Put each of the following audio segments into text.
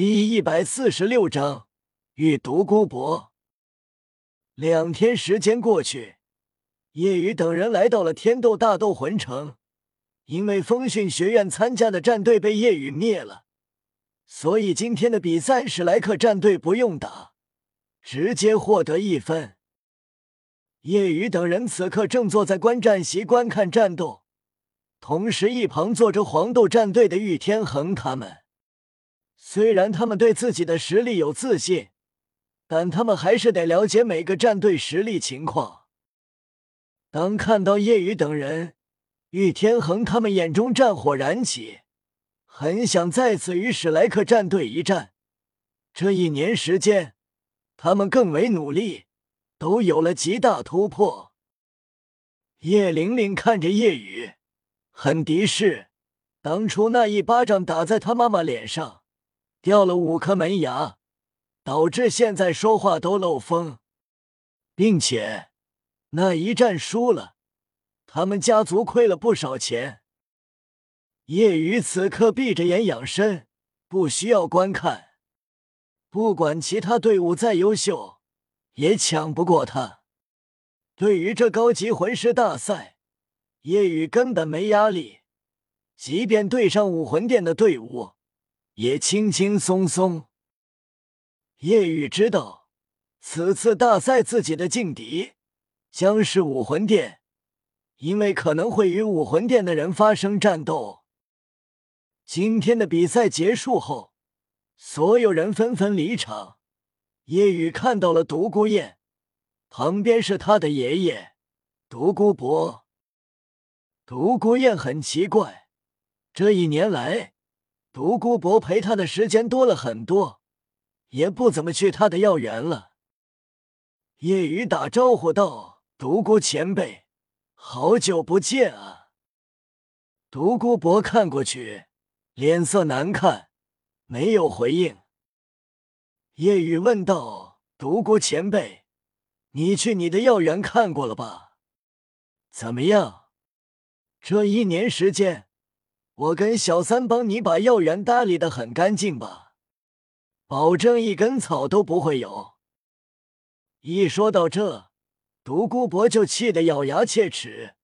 第一百四十六章与独孤博。两天时间过去，叶雨等人来到了天斗大斗魂城。因为风训学院参加的战队被叶雨灭了，所以今天的比赛史莱克战队不用打，直接获得一分。叶雨等人此刻正坐在观战席观看战斗，同时一旁坐着黄豆战队的玉天恒他们。虽然他们对自己的实力有自信，但他们还是得了解每个战队实力情况。当看到叶雨等人，玉天恒他们眼中战火燃起，很想再次与史莱克战队一战。这一年时间，他们更为努力，都有了极大突破。叶玲玲看着叶雨，很敌视，当初那一巴掌打在他妈妈脸上。掉了五颗门牙，导致现在说话都漏风，并且那一战输了，他们家族亏了不少钱。夜雨此刻闭着眼养身，不需要观看，不管其他队伍再优秀，也抢不过他。对于这高级魂师大赛，叶雨根本没压力，即便对上武魂殿的队伍。也轻轻松松。叶雨知道，此次大赛自己的劲敌将是武魂殿，因为可能会与武魂殿的人发生战斗。今天的比赛结束后，所有人纷纷离场。叶雨看到了独孤雁，旁边是他的爷爷独孤博。独孤雁很奇怪，这一年来。独孤博陪他的时间多了很多，也不怎么去他的药园了。叶雨打招呼道：“独孤前辈，好久不见啊！”独孤博看过去，脸色难看，没有回应。叶雨问道：“独孤前辈，你去你的药园看过了吧？怎么样？这一年时间？”我跟小三帮你把药园打理的很干净吧，保证一根草都不会有。一说到这，独孤博就气得咬牙切齿，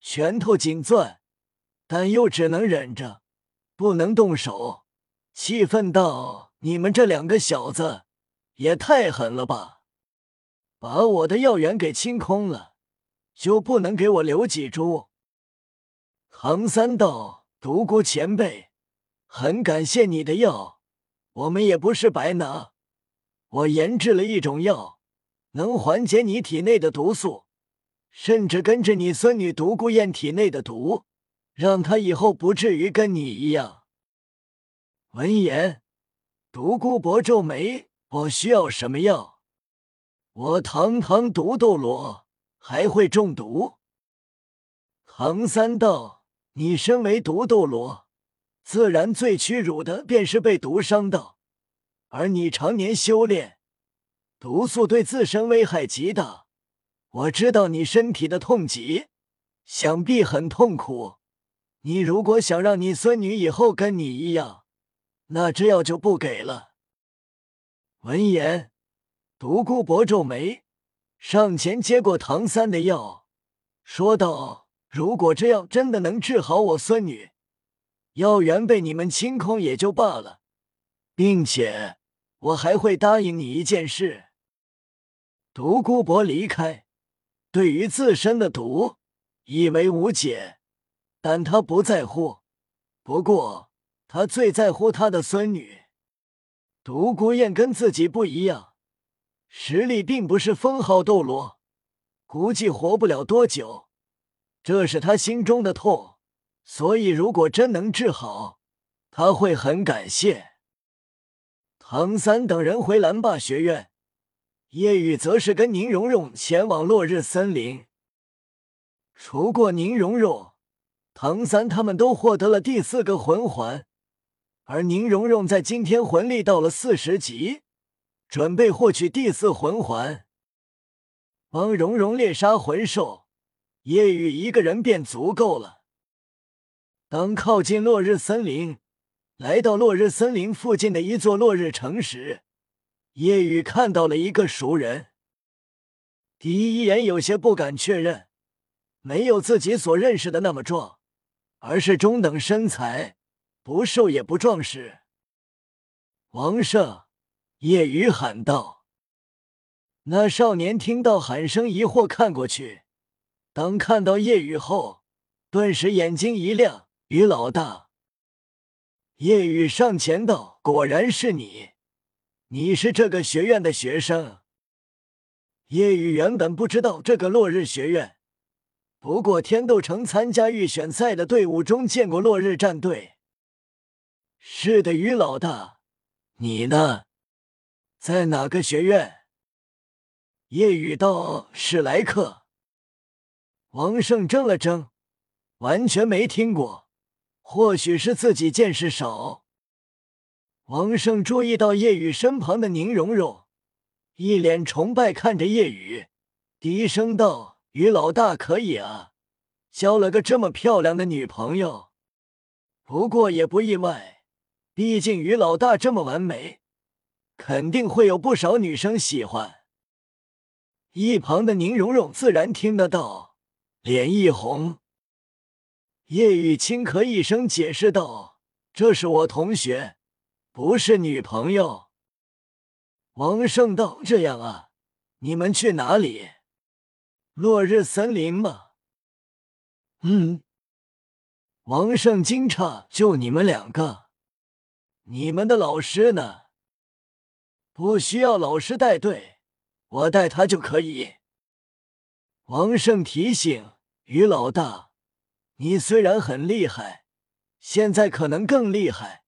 拳头紧攥，但又只能忍着，不能动手，气愤道：“你们这两个小子也太狠了吧！把我的药园给清空了，就不能给我留几株？”唐三道。独孤前辈，很感谢你的药，我们也不是白拿。我研制了一种药，能缓解你体内的毒素，甚至跟着你孙女独孤雁体内的毒，让她以后不至于跟你一样。闻言，独孤博皱眉：“我需要什么药？我堂堂毒斗罗还会中毒？”唐三道。你身为毒斗罗，自然最屈辱的便是被毒伤到。而你常年修炼，毒素对自身危害极大。我知道你身体的痛疾，想必很痛苦。你如果想让你孙女以后跟你一样，那这药就不给了。闻言，独孤博皱眉，上前接过唐三的药，说道。如果这药真的能治好我孙女，药源被你们清空也就罢了，并且我还会答应你一件事。独孤博离开，对于自身的毒以为无解，但他不在乎。不过他最在乎他的孙女。独孤雁跟自己不一样，实力并不是封号斗罗，估计活不了多久。这是他心中的痛，所以如果真能治好，他会很感谢。唐三等人回蓝霸学院，叶雨则是跟宁荣荣前往落日森林。除过宁荣荣，唐三他们都获得了第四个魂环，而宁荣荣在今天魂力到了四十级，准备获取第四魂环，帮荣荣猎杀魂兽。夜雨一个人便足够了。当靠近落日森林，来到落日森林附近的一座落日城时，夜雨看到了一个熟人。第一眼有些不敢确认，没有自己所认识的那么壮，而是中等身材，不瘦也不壮实。王胜，夜雨喊道。那少年听到喊声，疑惑看过去，当看到夜雨后，顿时眼睛一亮：“于老大。”夜雨上前道：“果然是你，你是这个学院的学生。”夜雨原本不知道这个落日学院，不过天斗城参加预选赛的队伍中见过落日战队。是的，于老大，你呢？在哪个学院？夜雨道：“史莱克。”王胜怔了怔，完全没听过。或许是自己见识少。王胜注意到叶雨身旁的宁荣荣，一脸崇拜看着叶雨，低声道：“于老大可以啊，交了个这么漂亮的女朋友。不过也不意外，毕竟于老大这么完美，肯定会有不少女生喜欢。”一旁的宁荣荣自然听得到，脸一红。叶雨轻咳一声，解释道：“这是我同学，不是女朋友。”王胜道：“这样啊，你们去哪里？落日森林吗？”“嗯。”王胜惊诧：“就你们两个？你们的老师呢？”“不需要老师带队，我带他就可以。”王胜提醒：“于老大。”你虽然很厉害，现在可能更厉害，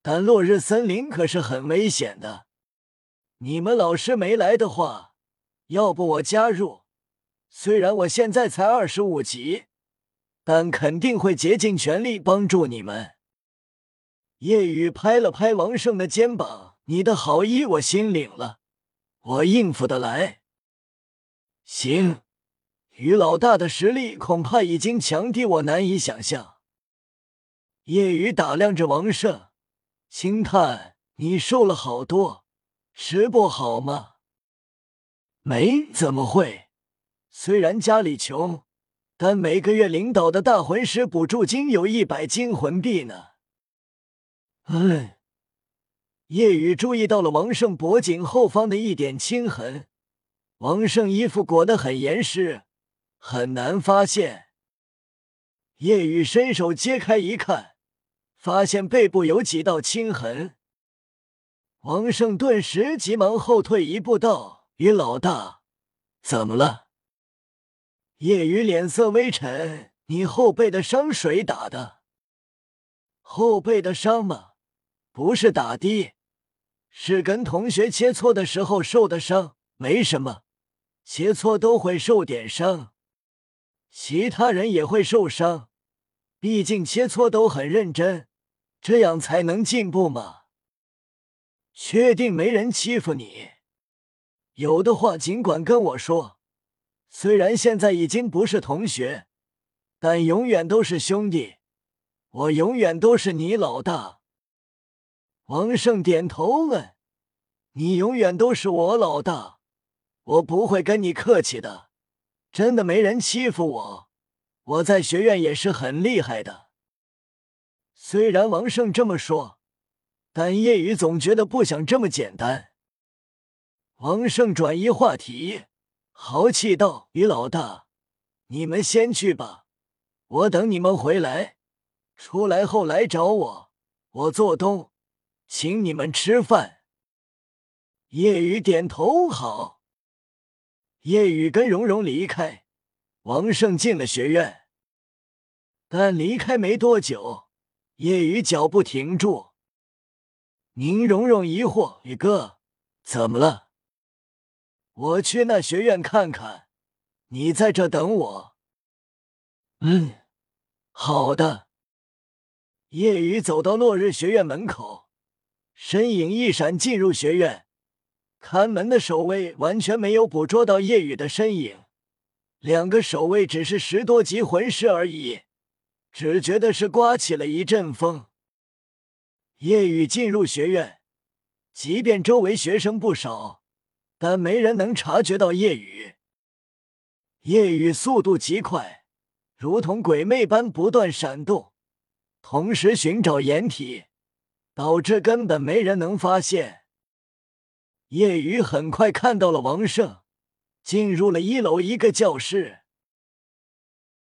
但落日森林可是很危险的。你们老师没来的话，要不我加入？虽然我现在才二十五级，但肯定会竭尽全力帮助你们。夜雨拍了拍王胜的肩膀：“你的好意我心领了，我应付得来。”行。于老大的实力恐怕已经强的我难以想象。叶雨打量着王胜，轻叹：“你瘦了好多，吃不好吗？”“没，怎么会？虽然家里穷，但每个月领导的大魂师补助金有一百金魂币呢。”嗯。叶雨注意到了王胜脖颈后方的一点青痕。王胜衣服裹得很严实。很难发现。叶雨伸手揭开一看，发现背部有几道青痕。王胜顿时急忙后退一步，道：“于老大，怎么了？”叶雨脸色微沉：“你后背的伤谁打的？后背的伤吗？不是打的，是跟同学切磋的时候受的伤。没什么，切磋都会受点伤。”其他人也会受伤，毕竟切磋都很认真，这样才能进步嘛。确定没人欺负你？有的话尽管跟我说。虽然现在已经不是同学，但永远都是兄弟。我永远都是你老大。王胜点头问：“你永远都是我老大，我不会跟你客气的。”真的没人欺负我，我在学院也是很厉害的。虽然王胜这么说，但叶雨总觉得不想这么简单。王胜转移话题，豪气道：“于老大，你们先去吧，我等你们回来。出来后来找我，我做东，请你们吃饭。”叶雨点头，好。叶雨跟蓉蓉离开，王胜进了学院，但离开没多久，叶雨脚步停住。宁荣荣疑惑：“宇哥，怎么了？”“我去那学院看看，你在这等我。”“嗯，好的。”叶雨走到落日学院门口，身影一闪，进入学院。看门的守卫完全没有捕捉到夜雨的身影，两个守卫只是十多级魂师而已，只觉得是刮起了一阵风。夜雨进入学院，即便周围学生不少，但没人能察觉到夜雨。夜雨速度极快，如同鬼魅般不断闪动，同时寻找掩体，导致根本没人能发现。叶雨很快看到了王胜，进入了一楼一个教室。